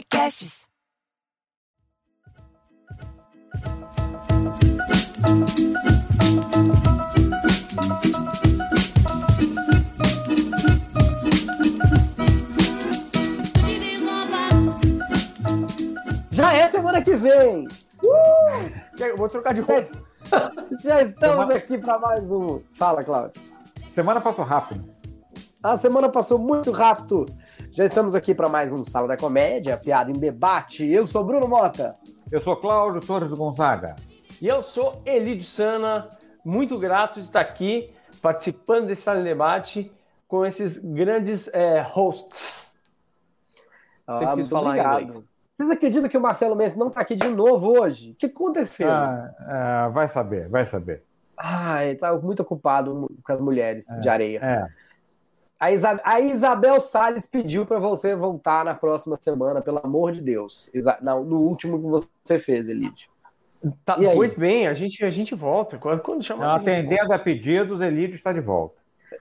Podcasts. Já é semana que vem! Eu Vou trocar de roupa. Já estamos Semana- aqui para mais um. Fala, Cláudio. Semana passou rápido. A semana passou muito rápido. Já estamos aqui para mais um Sala da Comédia, piada em debate. Eu sou Bruno Mota. Eu sou Cláudio Torres do Gonzaga. E eu sou Elidio Sana, muito grato de estar aqui participando desse Sala de Debate com esses grandes é, hosts. Você Ah, quis muito falar em obrigado. inglês. Vocês acreditam que o Marcelo Mendes não está aqui de novo hoje? O que aconteceu? Ah, ah, vai saber, vai saber. Ai, tá muito ocupado com as mulheres de areia. É. A, Isa- a Isabel Salles pediu para você voltar na próxima semana, pelo amor de Deus. Isa- não, no último que você fez, Elidio. Tá, E aí? pois bem, a gente, a gente volta. Quando, chamar, Não, a gente atendendo a pedidos, Elídio está de volta.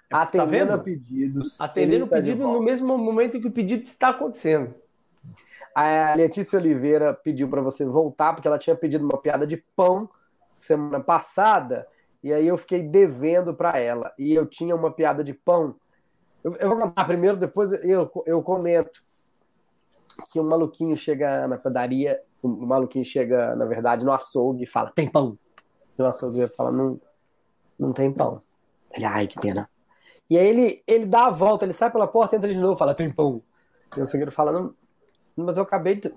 Atendendo vendo? a pedidos. volta. Atendendo o tá pedido volta. no mesmo momento que o pedido está acontecendo. A Letícia Oliveira pediu para você voltar, porque ela tinha pedido uma piada de pão semana passada, e aí eu fiquei devendo para ela. E eu tinha uma piada de pão. Eu, eu vou contar primeiro, depois eu, eu comento. Que um maluquinho chega na padaria, um maluquinho chega, na verdade, no açougue e fala: tem pão. E o açougue fala: não, não tem pão. Ele, ai, que pena. E aí ele, ele dá a volta, ele sai pela porta, entra de novo, fala: tem pão. E o açougueiro fala: não, mas eu acabei de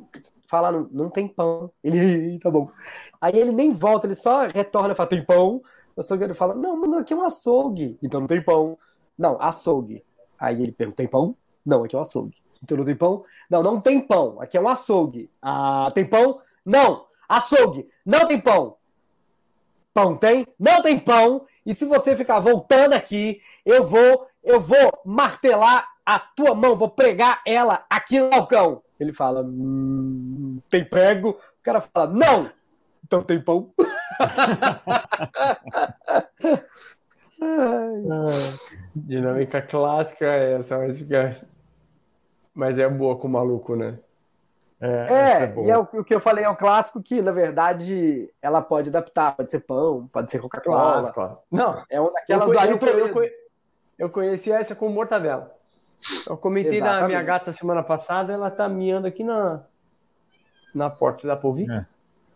falar, não, não tem pão. Ele, "Ih, tá bom. Aí ele nem volta, ele só retorna e fala, tem pão? O açougueiro fala, não, mas aqui é um açougue. Então não tem pão. Não, açougue. Aí ele pergunta, tem pão? Não, aqui é um açougue. Então não tem pão? Não, não tem pão. Aqui é um açougue. Ah, tem pão? Não, açougue. Não tem pão. Pão tem? Não tem pão. E se você ficar voltando aqui, eu vou, eu vou martelar a tua mão, vou pregar ela aqui no balcão. Ele fala, "Hum, tem prego? O cara fala, não! Então tem pão. Ai, Dinâmica clássica é essa, mas, fica... mas é boa com o maluco, né? É, É, boa. e é o, o que eu falei é um clássico que, na verdade, ela pode adaptar. Pode ser pão, pode ser Coca-Cola. claro. Não, É uma daquelas eu, do Ailton eu, eu, conheci essa com mortadela. Eu comentei Exatamente. minha gata semana passada, ela tá miando aqui na, na porta. Dá pra ouvir? É.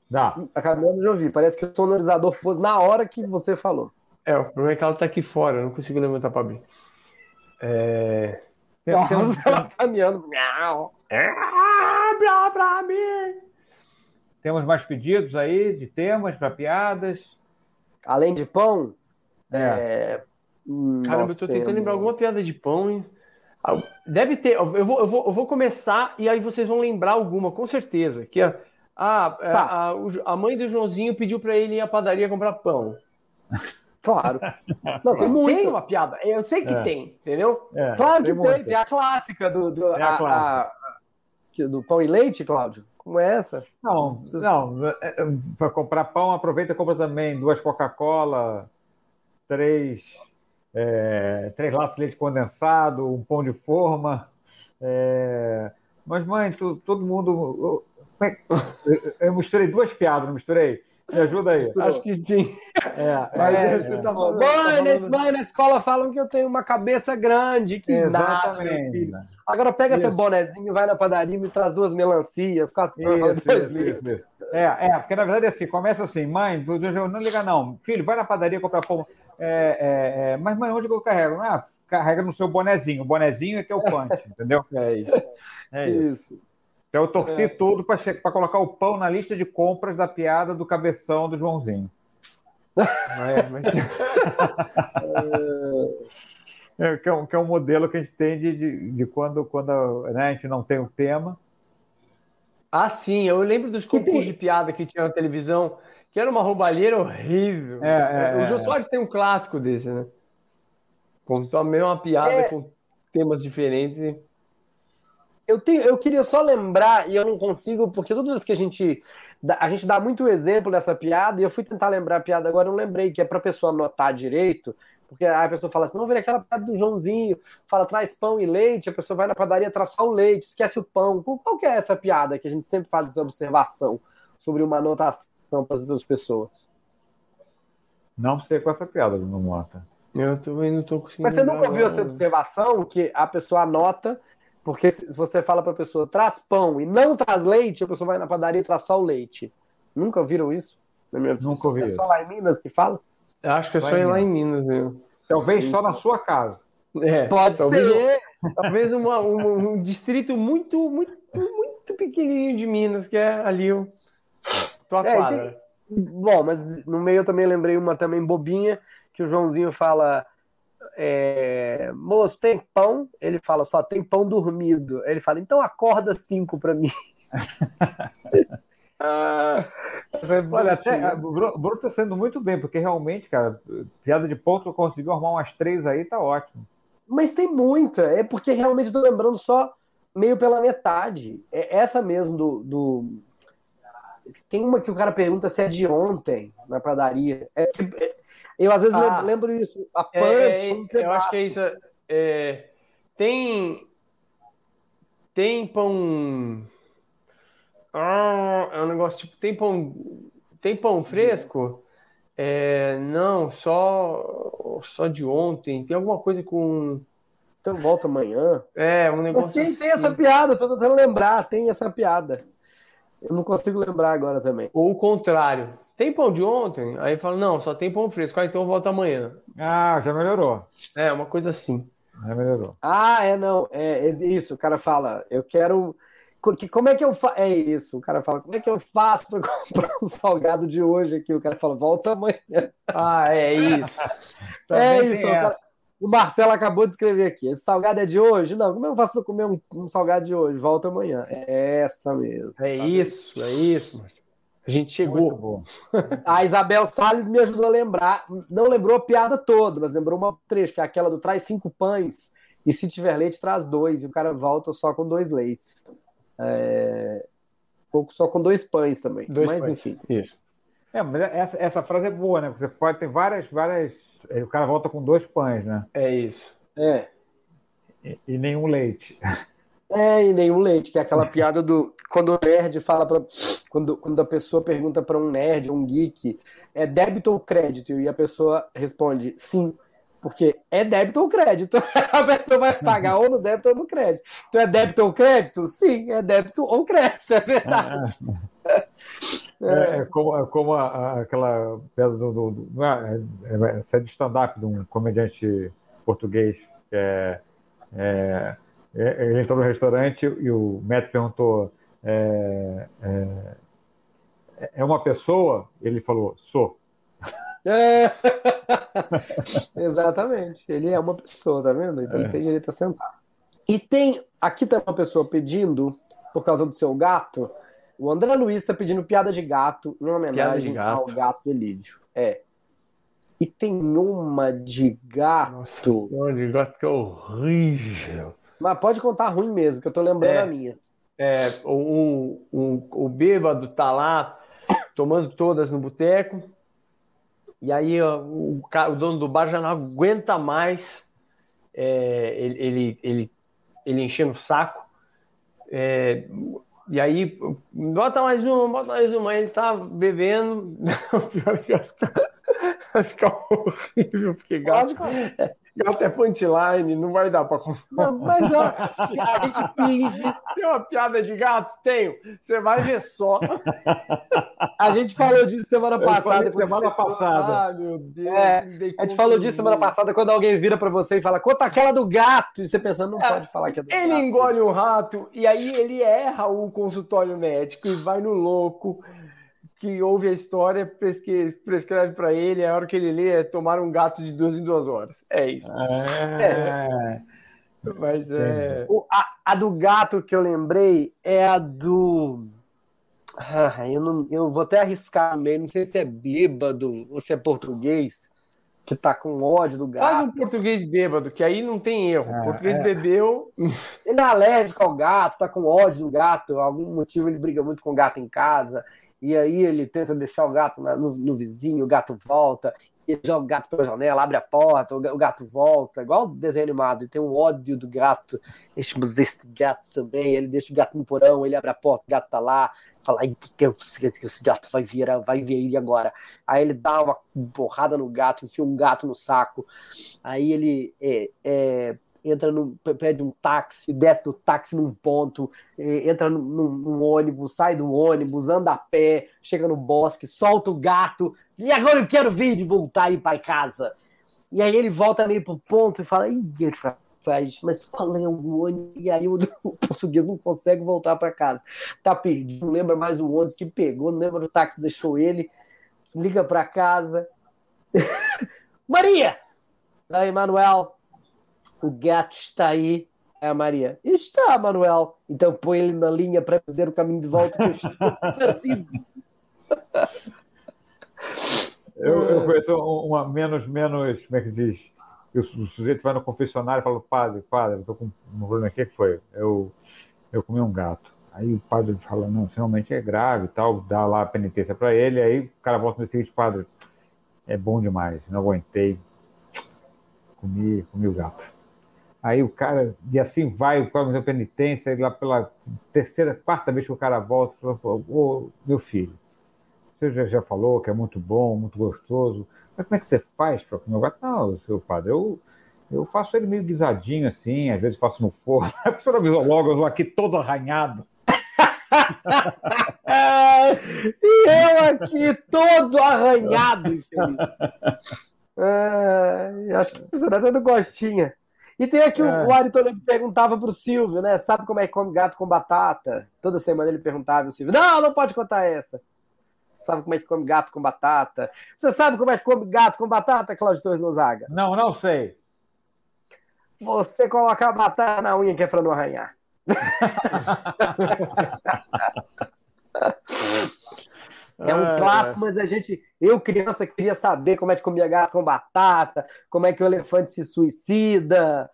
Dá. Acabamos de ouvir. Parece que o sonorizador pôs na hora que você falou. É, o problema é que ela tá aqui fora, eu não consigo levantar pra abrir. É... Nossa, ela tá miando. Miau. Abre pra mim! temos mais pedidos aí de temas para piadas. Além de pão, É. é... hum, Caramba, nós eu tô tentando lembrar alguma piada de pão, hein? Ah, Deve ter, eu vou, eu, vou, eu vou começar e aí vocês vão lembrar alguma, com certeza. Que é, ah, é, Tá. a, a mãe do Joãozinho pediu pra ele ir à padaria comprar pão. Claro. Não, tem Tem muitas. uma piada, eu sei que É. tem, entendeu? É, Claro que tem. muitas. Tem a clássica do, do, É a a- clássica. a- do pão e leite, Cláudio. Como é essa? Não, Vocês- não. Para comprar pão, aproveita e compra também duas Coca-Cola, três, é, três latas de leite condensado, um pão de forma. é, Mas, mãe, tu- todo mundo. é Eu, eu misturei duas piadas, não misturei? Me ajuda aí. Acho que sim. É, Mas é, você é. tá falando. Mãe, tá né, mãe, na escola falam que eu tenho uma cabeça grande, que nada, Exatamente. filho. Agora pega seu Isso. bonezinho, vai na padaria e me traz duas melancias, quatro Isso, dois isso. É, é, porque na verdade é assim, começa assim, mãe, não liga não, filho, vai na padaria comprar pão. É, é, é, mas mãe, onde que eu carrego? Ah, carrega no seu bonezinho, o bonezinho é que é o punch, entendeu? É isso. É isso. Isso. Então eu torci tudo para colocar o pão na lista de compras da piada do cabeção do Joãozinho. É, mas- É, que, é um, que é um modelo que a gente tem de, de, de quando, quando né, a gente não tem o tema. Ah, sim, eu lembro dos concursos de piada que tinha na televisão, que era uma roubalheira horrível. É, é, o Jô é. Soares tem um clássico desse, né? Contou a mesma piada É. com temas diferentes. e- Eu, tenho, eu queria só lembrar, e eu não consigo, porque todas as vezes que a gente. dá- A gente dá muito exemplo dessa piada, e eu fui tentar lembrar a piada agora, eu não lembrei, que é para a pessoa anotar direito, Porque aí a pessoa fala assim, não, ver aquela piada do Joãozinho, fala, traz pão e leite, a pessoa vai na padaria, traz só o leite, esquece o pão. Qual que é essa piada que a gente sempre faz essa observação sobre uma anotação para as outras pessoas? Não sei com essa piada, Bruno Mota. Eu também não estou conseguindo. Mas você nunca ouviu essa observação que a pessoa anota, porque se você fala para a pessoa, traz pão e não traz leite, a pessoa vai na padaria e traz só o leite. Nunca ouviram isso? Nunca ouvi. É só lá em Minas que fala? Eu acho que é só ir lá em Minas. Viu? Talvez só na sua casa. É, Pode talvez ser. Um, talvez uma, um, um, distrito muito, muito, muito pequenininho de Minas, que é ali o tua é, quadra. Tem... Bom, mas no meio eu também lembrei uma também bobinha, que o Joãozinho fala é, moço, tem pão? Ele fala, só tem pão dormido. Ele fala, então acorda cinco para mim. ah, é Olha, até, o Bruno tá sendo muito bem, porque realmente, cara, piada de ponto, conseguiu arrumar umas três aí, tá ótimo. Mas tem muita, é porque realmente tô lembrando só meio pela metade. É essa mesmo do, do... Tem uma que o cara pergunta se é de ontem na padaria. É, é, eu às vezes ah, lembro isso. A é, punch, é, um eu acho que é isso. É, tem tem pão ah, é um negócio tipo tem pão tem pão fresco? É, não, só só de ontem. Tem alguma coisa com então volta amanhã. É, um negócio. Mas tem, assim. tem essa piada, tô tentando lembrar, tem essa piada. Eu não consigo lembrar agora também. Ou o contrário. Tem pão de ontem? Aí fala, não, só tem pão fresco. Ah, então volta amanhã. Ah, já melhorou. É, uma coisa assim. Já melhorou. Ah, é, não. É, isso, o cara fala, eu quero. Como é que eu faço? É isso, o cara fala, como é que eu faço para comprar um salgado de hoje aqui? O cara fala, volta amanhã. Ah, é isso. é isso, o cara, o Marcelo acabou de escrever aqui. Esse salgado é de hoje? Não, como é que eu faço para comer um, um, salgado de hoje? Volta amanhã. É essa mesmo. É tá isso, é isso, Marcelo. A gente chegou. a Isabel Salles me ajudou a lembrar. Não lembrou a piada toda, mas lembrou uma trecho, que é aquela do traz cinco pães e se tiver leite, traz dois. E o cara volta só com dois leites. É... Pouco só com dois pães também. Dois mas pães. enfim. Isso. É, mas essa, essa frase é boa, né? Você pode ter várias, várias o cara volta com dois pães, né? É isso. É. E, e nenhum leite. É, e nenhum leite, que é aquela piada do. Quando o nerd fala para quando, quando a pessoa pergunta para um nerd, um geek, é débito ou crédito? E a pessoa responde sim, porque é débito ou crédito. A pessoa vai pagar ou no débito ou no crédito. Então é débito ou crédito? Sim, é débito ou crédito, é verdade. É, é, como, é como a, a, aquela pedra do. do, do é, é, essa é de stand-up de um comediante português é, é, é, ele entrou no restaurante e o Matt perguntou: é, é, uma pessoa? Ele falou: sou. É. Exatamente. Ele é uma pessoa, tá vendo? Então ele tem direito a sentar. E tem. Aqui tá uma pessoa pedindo, por causa do seu gato, o André Luiz está pedindo piada de gato em homenagem gato. ao gato do Elídio. É. E tem uma de gato. Nossa, uma de gato que é horrível. Mas pode contar ruim mesmo, que eu tô lembrando é, a minha. É, o, o, o bêbado tá lá tomando todas no boteco. E aí o, o, dono do bar já não aguenta mais é, ele, ele, ele, ele enchendo o saco. É, e aí, bota mais uma, bota mais uma. Ele tá bebendo. O pior é que vai ficar, horrível, porque gato, é, gato é punchline, não vai dar pra contar. Mas ó, a gente finge. Tem uma piada de gato? Tenho. Você vai ver só. A gente falou disso semana passada. Semana passada. Ah, meu Deus. É, a gente falou disso semana passada quando alguém vira pra você e fala, conta aquela do gato. E você pensando, não é, pode falar que é do ele gato. Ele engole um rato e aí ele erra o consultório médico e vai no louco que ouve a história, prescreve para ele, a hora que ele lê é tomar um gato de duas em duas horas. É isso. É. é. Mas é. O, a, a, do gato que eu lembrei é a do. Ah, eu, não, eu vou até arriscar mesmo, não sei se é bêbado ou se é português, que tá com ódio do gato. Faz um português bêbado, que aí não tem erro. O português é. bebeu. Ele é alérgico ao gato, tá com ódio do gato, algum motivo ele briga muito com o gato em casa e aí ele tenta deixar o gato na, no, no, vizinho, o gato volta. ele joga o gato pela janela, abre a porta, o gato volta, igual o desenho animado. Ele tem um ódio do gato. Deixa este gato também. Ele deixa o gato no porão, ele abre a porta, o gato tá lá. Fala, ai, que, que, que esse gato vai vir, vai ver ele agora. Aí ele dá uma porrada no gato, enfia um gato no saco. Aí ele é, é, entra no, pede um táxi, desce do táxi num ponto, entra num, num, ônibus, sai do ônibus, anda a pé, chega no bosque, solta o gato, e agora eu quero vir e voltar e ir para casa. E aí ele volta meio pro ponto e fala, Ih, faz, mas qual é o ônibus? E aí o, o português não consegue voltar para casa. Tá perdido, não lembra mais o ônibus que pegou, não lembra o táxi deixou ele, liga para casa. Maria! Aí, Manuel, o gato está aí. É a Maria. Está, Manuel. Então põe ele na linha para fazer o caminho de volta que eu estou perdido. Eu, eu conheço uma menos, menos, como é que diz? O, sujeito vai no confessionário e fala, padre, padre, eu estou com um problema aqui, que foi? Eu, eu comi um gato. Aí o padre fala, não, realmente é grave e tal, dá lá a penitência para ele, aí o cara volta no seguinte, padre, é bom demais, não aguentei, comi, comi o gato. Aí o cara, e assim vai, o cara da penitência, e lá pela terceira, quarta vez que o cara volta, falou, ô, meu filho, você já, já falou que é muito bom, muito gostoso, mas como é que você faz para comer o gato? Não, seu padre, eu, eu faço ele meio guisadinho assim, às vezes faço no forno. A pessoa avisou logo, eu aqui todo arranhado. e eu aqui todo arranhado, infeliz. Ah, acho que você até do gostinha. E tem aqui é. o Ari Toledo perguntava pro Silvio, né? Sabe como é que come gato com batata? Toda semana ele perguntava o Silvio. Não, não pode contar essa. Sabe como é que come gato com batata? Você sabe como é que come gato com batata, Cláudio Torres Gonzaga? Não, não sei. Você coloca a batata na unha que é para não arranhar. É um clássico, mas a gente, eu criança, queria saber como é que comia gato com batata, como é que o elefante se suicida.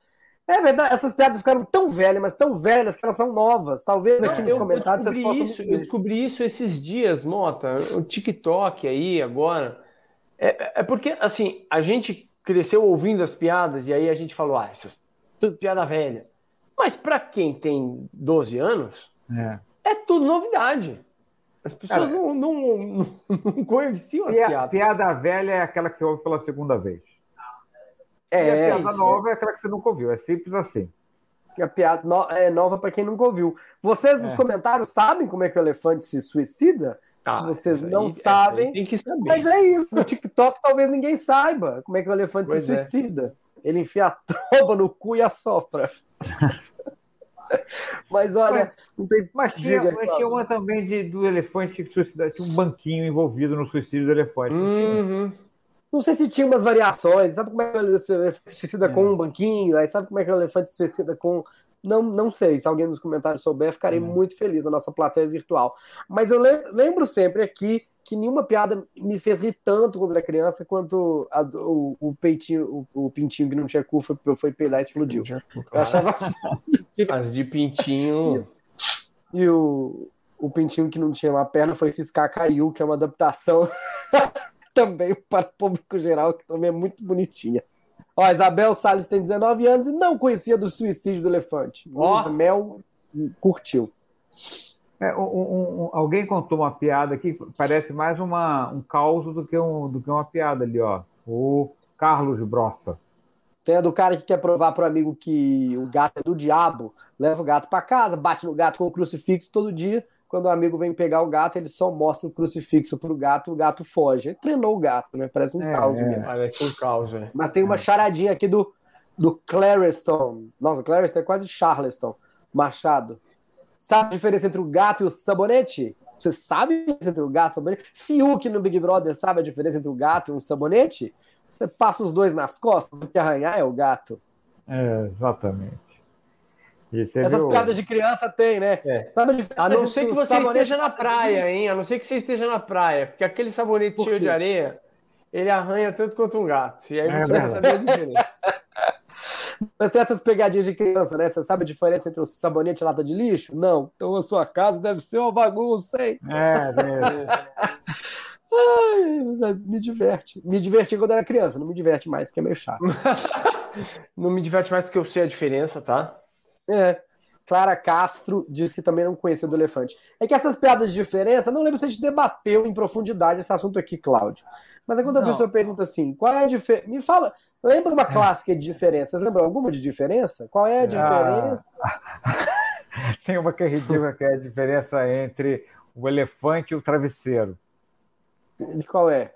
É verdade, essas piadas ficaram tão velhas, mas tão velhas que elas são novas. Talvez aqui nos comentários vocês possam isso, Eu descobri isso esses dias, Mota, o TikTok aí agora. É, é porque, assim, a gente cresceu ouvindo as piadas e aí a gente falou, ah, essas tudo piada velha. Mas para quem tem 12 anos, é, é tudo novidade. As pessoas Cara, não, não, não, não conheciam as piadas. Piada velha é aquela que você ouve pela segunda vez. É, e a piada isso. nova é aquela que você nunca ouviu. É simples assim. A piada no, é nova para quem nunca ouviu. Vocês nos é. comentários sabem como é que o elefante se suicida? Ah, se vocês não aí, sabem. Tem que saber. Mas é isso. No TikTok talvez ninguém saiba como é que o elefante pois se é. suicida. Ele enfia a tromba no cu e assopra. Mas olha, não tem. Mas tinha, Diga, mas tinha uma também de, do elefante que suicida, tinha um banquinho envolvido no suicídio do elefante. Uhum. Não sei se tinha umas variações. Sabe como é que o elefante se suicida é. com um banquinho? Aí sabe como é que o elefante se suicida com. Não, não sei. Se alguém nos comentários souber, ficarei uhum. muito feliz na nossa plateia virtual. Mas eu lembro sempre aqui que nenhuma piada me fez rir tanto quando era criança quanto a, o, o, peitinho, o, o, pintinho que não tinha cu foi, foi peidar e explodiu. Eu achava. As de pintinho. E o, o pintinho que não tinha uma perna foi ciscar caiu, que é uma adaptação também para o público geral, que também é muito bonitinha. Ó, Isabel Salles tem 19 anos e não conhecia do suicídio do elefante. Oh. Mel curtiu. É, um, um, alguém contou uma piada que parece mais uma, um caos do que, um, do que uma piada ali, ó. O Carlos Brossa. Tem a do cara que quer provar para o amigo que o gato é do diabo, leva o gato para casa, bate no gato com o crucifixo todo dia. Quando o amigo vem pegar o gato, ele só mostra o crucifixo pro gato, o gato foge. Ele treinou o gato, né? Parece um é, caos é. mesmo. Parece um caos, né? Mas tem uma charadinha aqui do, do Clareston. Nossa, Clareston é quase Charleston. Machado. Sabe a diferença entre o gato e o sabonete? Você sabe a diferença entre o gato e o sabonete? Fiuk no Big Brother sabe a diferença entre o gato e um sabonete? Você passa os dois nas costas, o que arranhar é o gato. É, exatamente. Essas o... piadas de criança tem, né? É. Sabe a, a não ser que você sabonete... esteja na praia, hein? A não ser que você esteja na praia, porque aquele sabonete cheio de areia, ele arranha tanto quanto um gato. E aí é você é vai saber a diferença. Mas tem essas pegadinhas de criança, né? Você sabe a diferença entre o sabonete e lata de lixo? Não. Então a sua casa deve ser uma bagunça, hein? É, mesmo. Ai, me diverte. Me diverti quando era criança, não me diverte mais porque é meio chato. não me diverte mais porque eu sei a diferença, tá? É. Clara Castro diz que também não conhecia do elefante. É que essas piadas de diferença, não lembro se a gente debateu em profundidade esse assunto aqui, Cláudio. Mas é quando a pessoa pergunta assim, qual é a diferença? Me fala, lembra uma clássica de diferença? Vocês lembram alguma de diferença? Qual é a diferença? Ah. Tem uma que é ridícula, que é a diferença entre o elefante e o travesseiro. De qual é?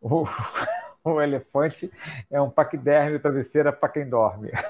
O, o elefante é um paquiderme, o travesseiro é para quem dorme.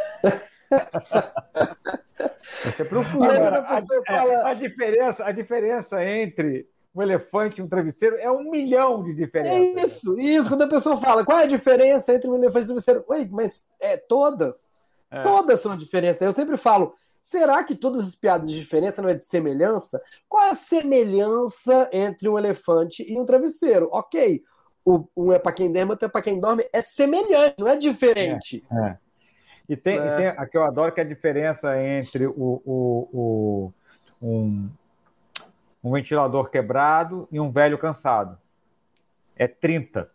Isso é profundo. Agora, a, fala... a, diferença, a diferença entre um elefante e um travesseiro é um milhão de diferenças. É isso, isso. Quando a pessoa fala qual é a diferença entre um elefante e um travesseiro, oi, mas é todas. É. Todas são a diferença. Eu sempre falo, será que todas as piadas de diferença não é de semelhança? Qual é a semelhança entre um elefante e um travesseiro? Ok, o, um é para quem dorme, outro é para quem dorme. É semelhante, não é diferente. É, é. E tem, é. e tem a que eu adoro, que é a diferença entre o, o, o um, um ventilador quebrado e um velho cansado. É 30.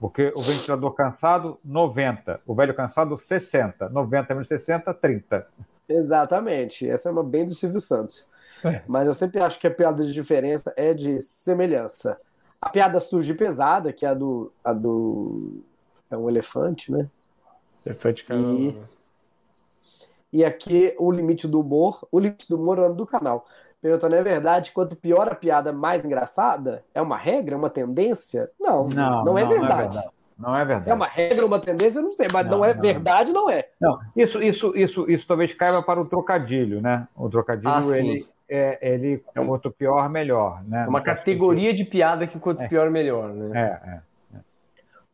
Porque o ventilador cansado, 90. O velho cansado, 60. 90 menos 60, 30. Exatamente. Essa é uma bem do Silvio Santos. É. Mas eu sempre acho que a piada de diferença é de semelhança. A piada surge pesada, que é a do. A do é um elefante, né? Elefante e, e aqui o limite do humor. O limite do humor é do canal. Perguntando, é verdade? Quanto pior a piada, mais engraçada? É uma regra? É uma tendência? Não, não, não, é, não verdade. é verdade. Não é verdade. É uma regra, uma tendência, eu não sei, mas não, não é não. verdade, não é. Não, isso, isso, isso, isso talvez caiba para o trocadilho, né? O trocadilho, ah, ele, é, ele é quanto pior, melhor. Né? Uma categoria de piada que quanto é. pior, melhor. Né? É, é.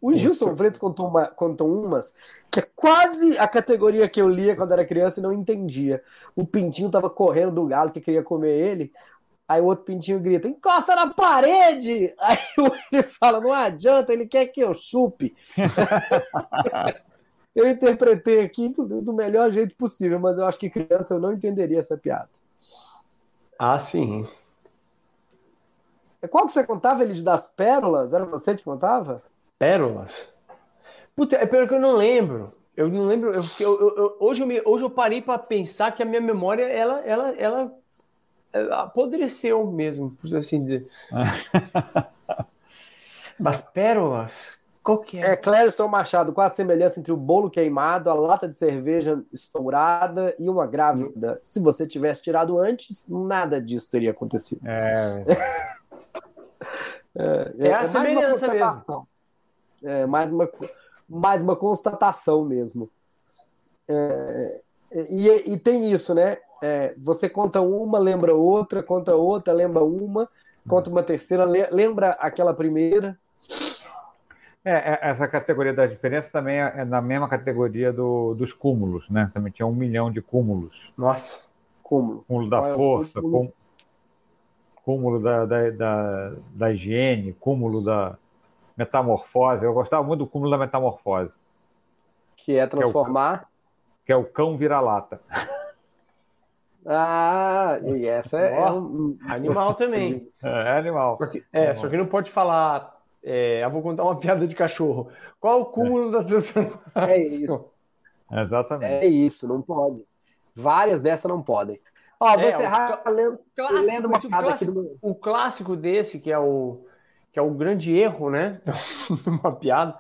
O Gilson Freitas contou, uma, contou umas que é quase a categoria que eu lia quando era criança e não entendia. O pintinho tava correndo do galo que queria comer ele. Aí o outro pintinho grita: encosta na parede! Aí ele fala: não adianta, ele quer que eu chupe. eu interpretei aqui do, do, melhor jeito possível, mas eu acho que criança eu não entenderia essa piada. Ah, sim. Qual que você contava, ele das pérolas? Era você que contava? Pérolas? Puta, é pior que eu não lembro. Eu não lembro. Eu, eu, eu, hoje, eu me, hoje eu parei para pensar que a minha memória ela, ela, ela apodreceu mesmo, por assim dizer. Mas pérolas? Qual que é? É Clériston Machado, qual a semelhança entre o bolo queimado, a lata de cerveja estourada e uma grávida? Se você tivesse tirado antes, nada disso teria acontecido. É, é, é, é a é semelhança mesmo. É mais uma, mais uma constatação mesmo. É, e, e tem isso, né? É, você conta uma, lembra outra, conta outra, lembra uma, conta uma terceira, lembra aquela primeira. É, é, essa categoria da diferença também é, é na mesma categoria do, dos cúmulos, né? Também tinha um milhão de cúmulos. Nossa, cúmulo. Cúmulo da força, cúmulo, cúmulo da, da, da, da higiene, cúmulo da metamorfose. Eu gostava muito do cúmulo da metamorfose. Que é transformar. Que é o, que é o cão vira-lata. Ah, e essa é, é um animal também. É, animal. Só que, é, só que não pode falar. É, eu vou contar uma piada de cachorro. Qual o cúmulo da transformação? É isso. Exatamente. É isso, não pode. Várias dessas não podem. Ó, vou é, encerrar o, lendo, clássico, lendo uma piada aqui do O clássico desse, que é o, que é o grande erro, né? uma piada,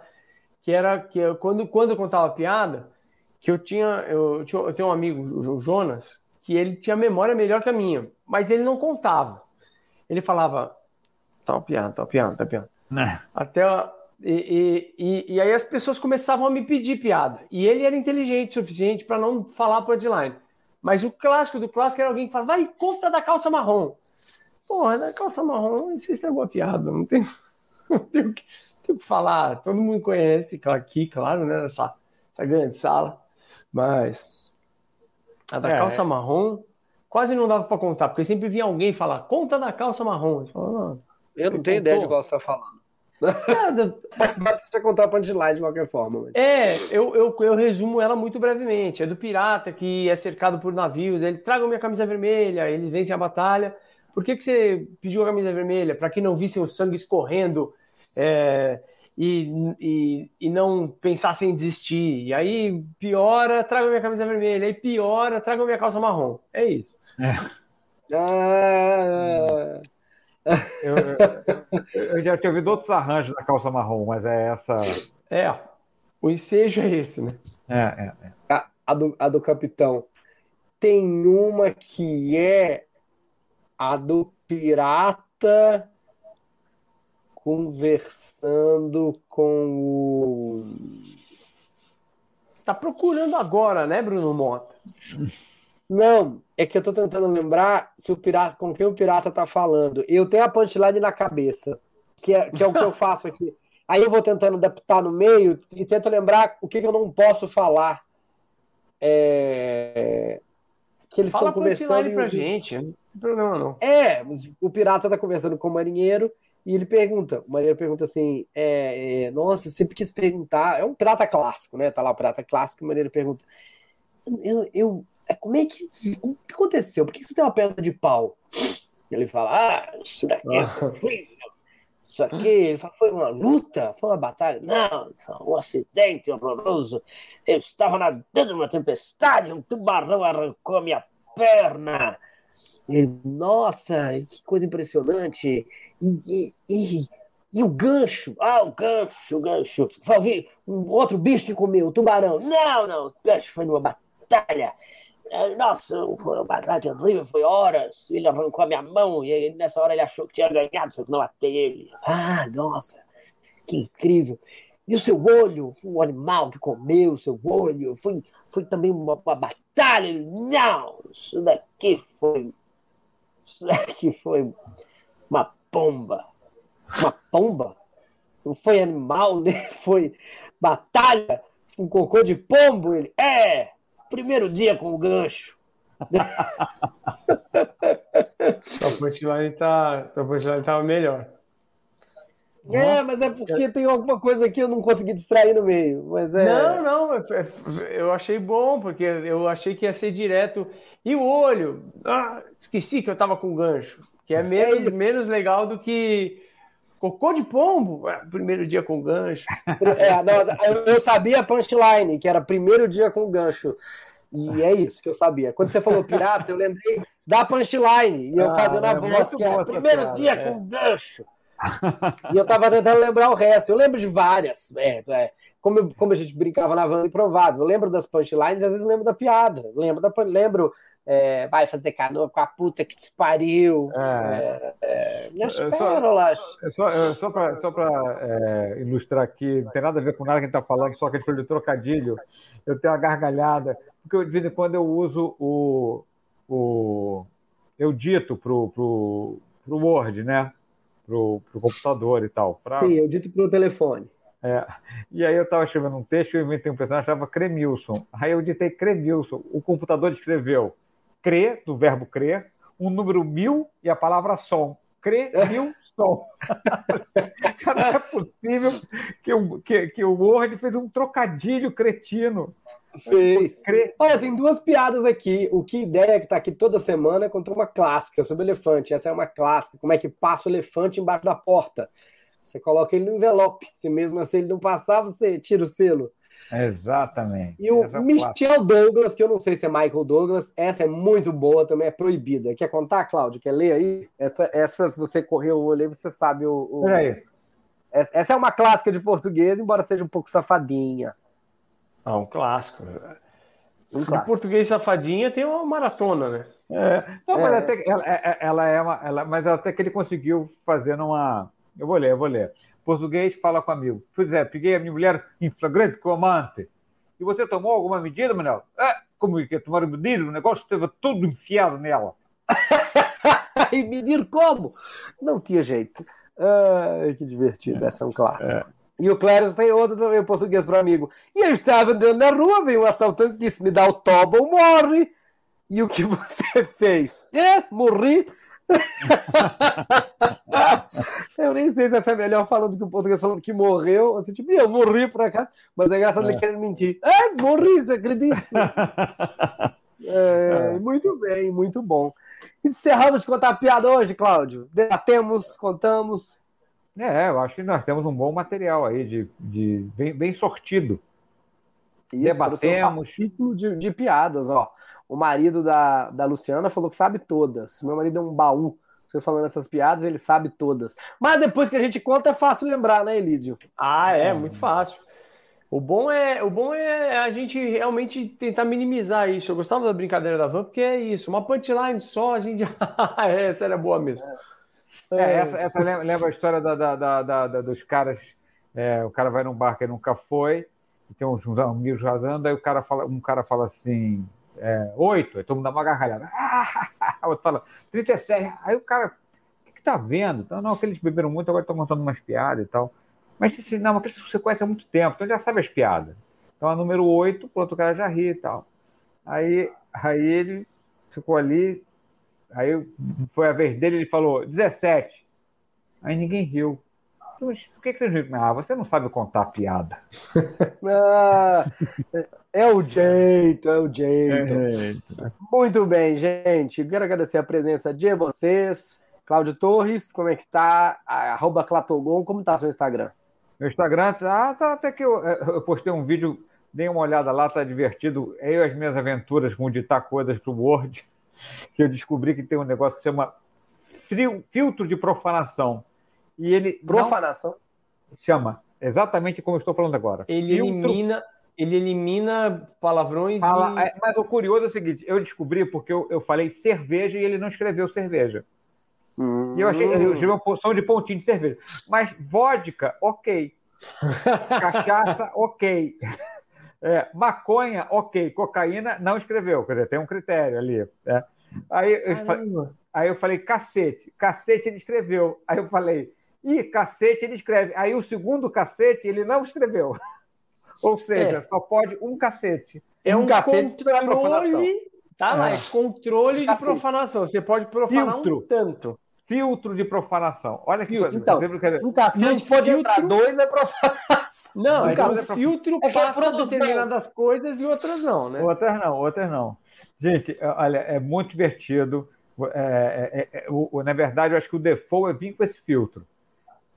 que era que eu, quando, quando eu contava piada, que eu tinha, eu, eu, tinha, eu tenho um amigo, o Jonas, que ele tinha memória melhor que a minha, mas ele não contava. Ele falava, tá piada, tá piada, tá piada. Né? Até e, e, e, aí as pessoas começavam a me pedir piada. E ele era inteligente o suficiente para não falar para deadline. Mas o clássico do clássico era alguém que fala, vai, conta da calça marrom. Porra, da calça marrom, isso estragou a piada. Não tem, não tem, o que, tem o que falar. Todo mundo conhece aqui, claro, né? Essa, essa grande sala. Mas a da é, calça é. marrom quase não dava para contar, porque sempre vinha alguém falar, conta da calça marrom. Falava, eu não tenho ideia de qual você está falando. Mas você contar a punchline de qualquer forma. Mas... É, eu, eu, eu resumo ela muito brevemente. É do pirata que é cercado por navios. Ele traga minha camisa vermelha, eles vencem a batalha. Por que, que você pediu a camisa vermelha? Para que não vissem o sangue escorrendo é, e, e, e não pensassem em desistir. E aí piora, traga minha camisa vermelha. Aí piora, traga minha calça marrom. É isso. É. Ah... Eu, eu, eu, já tinha ouvido outros arranjos na calça marrom, mas é essa. É, o ensejo é esse, né? É, é, é. A, a, do, a do capitão. Tem uma que é a do pirata conversando com o. Está procurando agora, né, Bruno Mota? Não, é que eu tô tentando lembrar se o pirata, com quem o pirata tá falando. Eu tenho a punchline na cabeça, que é, que é o que eu faço aqui. Aí eu vou tentando adaptar no meio e tento lembrar o que, que eu não posso falar. É... Que eles estão conversando. pra gente, não tem problema não. É, o pirata tá conversando com o marinheiro e ele pergunta, o marinheiro pergunta assim, é, é, nossa, eu sempre quis perguntar, é um pirata clássico, né? Tá lá o pirata clássico, e o marinheiro pergunta, eu, eu é, como é que. O que aconteceu? Por que você tem uma perna de pau? Ele fala, ah, isso daqui é horrível. Isso aqui, ele fala, foi uma luta? Foi uma batalha? Não, um acidente horroroso. Eu estava nadando numa tempestade, um tubarão arrancou a minha perna. Ele, nossa, que coisa impressionante. E, e, e, e, o gancho? Ah, o gancho, o gancho. Falei, um outro bicho que comeu, o tubarão. Não, não, o gancho foi numa batalha. Nossa, foi uma batalha terrível, foi horas. Ele arrancou a minha mão e nessa hora ele achou que tinha ganhado, só que não matei ele. Ah, nossa, que incrível. E o seu olho? Foi um animal que comeu o seu olho? Foi, foi também uma, uma batalha? Não, isso daqui foi. Isso daqui foi uma pomba. Uma pomba? Não foi animal, né? Foi batalha? Um cocô de pombo? Ele, é! Primeiro dia com o gancho. a punchline tá, a punchline tava melhor. É, mas é porque tem alguma coisa que eu não consegui distrair no meio. Mas é... Não, não, é, é, eu achei bom, porque eu achei que ia ser direto. E o olho? Ah, esqueci que eu tava com gancho. Que é menos, é menos legal do que cocô de pombo. Primeiro dia com gancho. É, nossa, eu sabia a punchline, que era primeiro dia com gancho. E é isso que eu sabia. Quando você falou pirata, eu lembrei da punchline. E eu ah, fazendo a é voz, que é primeiro dia é. com gancho. e eu tava tentando lembrar o resto. Eu lembro de várias. É, é, como, como a gente brincava na van improvável. Eu lembro das punchlines e às vezes lembro da piada. Lembro, da, lembro é, vai fazer canoa com a puta que te pariu. É, é, me espero, lá. Só, só para só é, ilustrar aqui, não tem nada a ver com nada que a gente está falando, só que a gente falou de trocadilho. Eu tenho uma gargalhada, porque eu, de vez em quando eu uso o. o eu dito para o Word, né? Para o computador e tal. Pra... Sim, eu dito para o telefone. É. E aí eu estava escrevendo um texto, eu inventei um personagem, chamava Cremilson. Aí eu ditei Cremilson. O computador escreveu crer, do verbo crer, um número mil e a palavra som. Crer, mil, som. Cara, não é possível que o, que, que o Word fez um trocadilho cretino. Fez. Olha, tem duas piadas aqui. O que ideia que tá aqui toda semana contou uma clássica sobre elefante. Essa é uma clássica. Como é que passa o elefante embaixo da porta? Você coloca ele no envelope. Se mesmo assim ele não passar, você tira o selo. Exatamente. E o Michel Douglas, que eu não sei se é Michael Douglas, essa é muito boa, também é proibida. Quer contar, Cláudio? Quer ler aí? Essa, essas você correu o olho você sabe o. o... Peraí. Essa é uma clássica de português, embora seja um pouco safadinha. Ah, um clássico. Um clássico. português safadinha tem uma maratona, né? É, não, mas é. até ela, é, é, ela é uma, ela, mas até que ele conseguiu fazer numa. Eu vou ler, eu vou ler português fala com amigo. Pois é, peguei a minha mulher em flagrante com amante. E você tomou alguma medida, Manuel? É, como que tomar medida? O negócio esteve tudo enfiado nela. e medir como? Não tinha jeito. Ai, que divertido, essa é um clássico. É. E o Cléris tem outro também, o português para amigo. E eu estava andando na rua, veio um assaltante disse: Me dá o toba ou morre. E o que você fez? É, morri. eu nem sei se essa é melhor falando que o português falando que morreu. Assim, tipo, eu morri por acaso, mas é engraçado é. ele querendo mentir. É, morri, você acredita? É, é. Muito bem, muito bom. Encerramos de contar a piada hoje, Cláudio. Debatemos, contamos. É, eu acho que nós temos um bom material aí, de, de bem, bem sortido. Isso, Debatemos. Ciclo de, de piadas, ó. O marido da, da Luciana falou que sabe todas. Meu marido é um baú. Vocês falando essas piadas, ele sabe todas. Mas depois que a gente conta, é fácil lembrar, né, Elídio? Ah, é, muito fácil. O bom é, o bom é a gente realmente tentar minimizar isso. Eu gostava da brincadeira da van, porque é isso. Uma punchline só, a gente. É, essa era boa mesmo. É, é, essa, essa lembra, a história da, da, da, da dos caras. É, o cara vai num bar que nunca foi, tem uns, uns amigos rodando, aí o cara fala, um cara fala assim: é, oito, aí todo mundo dá uma gargalhada. Ah, outro fala 37. Aí o cara, o que, que tá vendo? Então, não, que eles beberam muito, agora estão montando umas piadas e tal. Mas assim, não, aquele que você conhece há muito tempo, então já sabe as piadas. Então a número 8, o outro cara já ri e tal. Aí, aí ele ficou ali, aí foi a vez dele, ele falou 17. Aí ninguém riu. Mas por que, que você riu? Ah, você não sabe contar piada. ah, é o jeito, é o jeito. É. Muito bem, gente. Quero agradecer a presença de vocês. Cláudio Torres, como é que tá? Arroba Clatogon, como tá seu Instagram? Meu Instagram, tá, tá até que eu, é, eu, postei um vídeo, dei uma olhada lá, tá divertido. Eu e as minhas aventuras com ditar coisas pro Word, que eu descobri que tem um negócio que chama frio, filtro de profanação. E ele. Profanação? chama, exatamente como eu estou falando agora. Ele filtro... elimina. Ele elimina palavrões. Fala, e... é, mas o curioso é o seguinte: eu descobri porque eu, eu falei cerveja e ele não escreveu cerveja. Hum. E eu achei, eu achei uma porção de pontinho de cerveja. Mas vodka, ok. Cachaça, ok. É, maconha, ok. Cocaína, não escreveu. Quer dizer, tem um critério ali. Né? Aí, eu falei, aí eu falei, cacete. Cacete ele escreveu. Aí eu falei, ih, cacete ele escreve. Aí o segundo cacete ele não escreveu. Ou seja, é. só pode um cacete. É um, um cacete controle, Tá lá, é, é controle de profanação. Você pode profanar Filtro. um tanto. Filtro de profanação. Olha que coisa. Então, um cacete pode filtro... entrar dois é profanação. Não, um é filtro é passa é determinadas coisas e outras não, né? Outras não, outras não. Gente, olha, é muito divertido. É, é, é, o, na verdade, eu acho que o default é vir com esse filtro.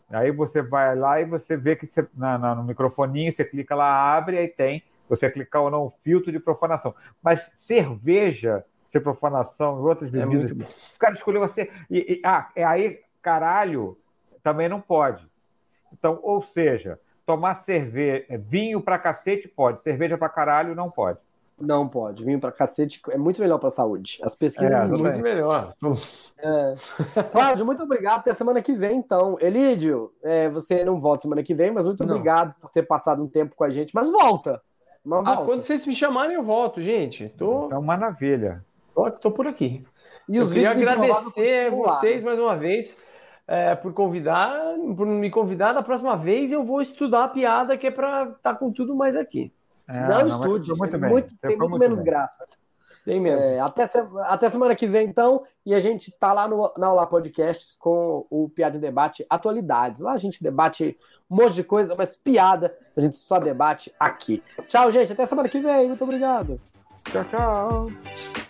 Aí você vai lá e você vê que você, na, na, no microfoninho, você clica lá, abre, aí tem. Você clicar ou não, filtro de profanação. Mas cerveja ser profanação e outras é bebidas. É o cara escolheu você. E, e, ah, é aí, caralho, também não pode. Então, ou seja, tomar cerveja, vinho pra cacete pode, cerveja pra caralho não pode. Não pode. Vinho pra cacete é muito melhor pra saúde. As pesquisas é, muito bem. melhor. É. Cláudio, muito obrigado. Até semana que vem, então. Elídio, é, você não volta semana que vem, mas muito não. obrigado por ter passado um tempo com a gente. Mas volta. Mas ah, volta. Ah, quando vocês me chamarem, eu volto, gente. Tô... É uma maravilha. Estou por aqui. E os eu queria agradecer vocês mais uma vez é, por convidar, por me convidar. Da próxima vez eu vou estudar a piada que é para estar tá com tudo mais aqui. É, não, não estude, muito bem. Muito, tem muito, muito menos bem. graça. Tem mesmo. É, até, até semana que vem, então, e a gente tá lá no, na Olá Podcasts com o Piada em Debate Atualidades. Lá a gente debate um monte de coisa, mas piada a gente só debate aqui. Tchau, gente. Até semana que vem. Muito obrigado. Tchau, tchau.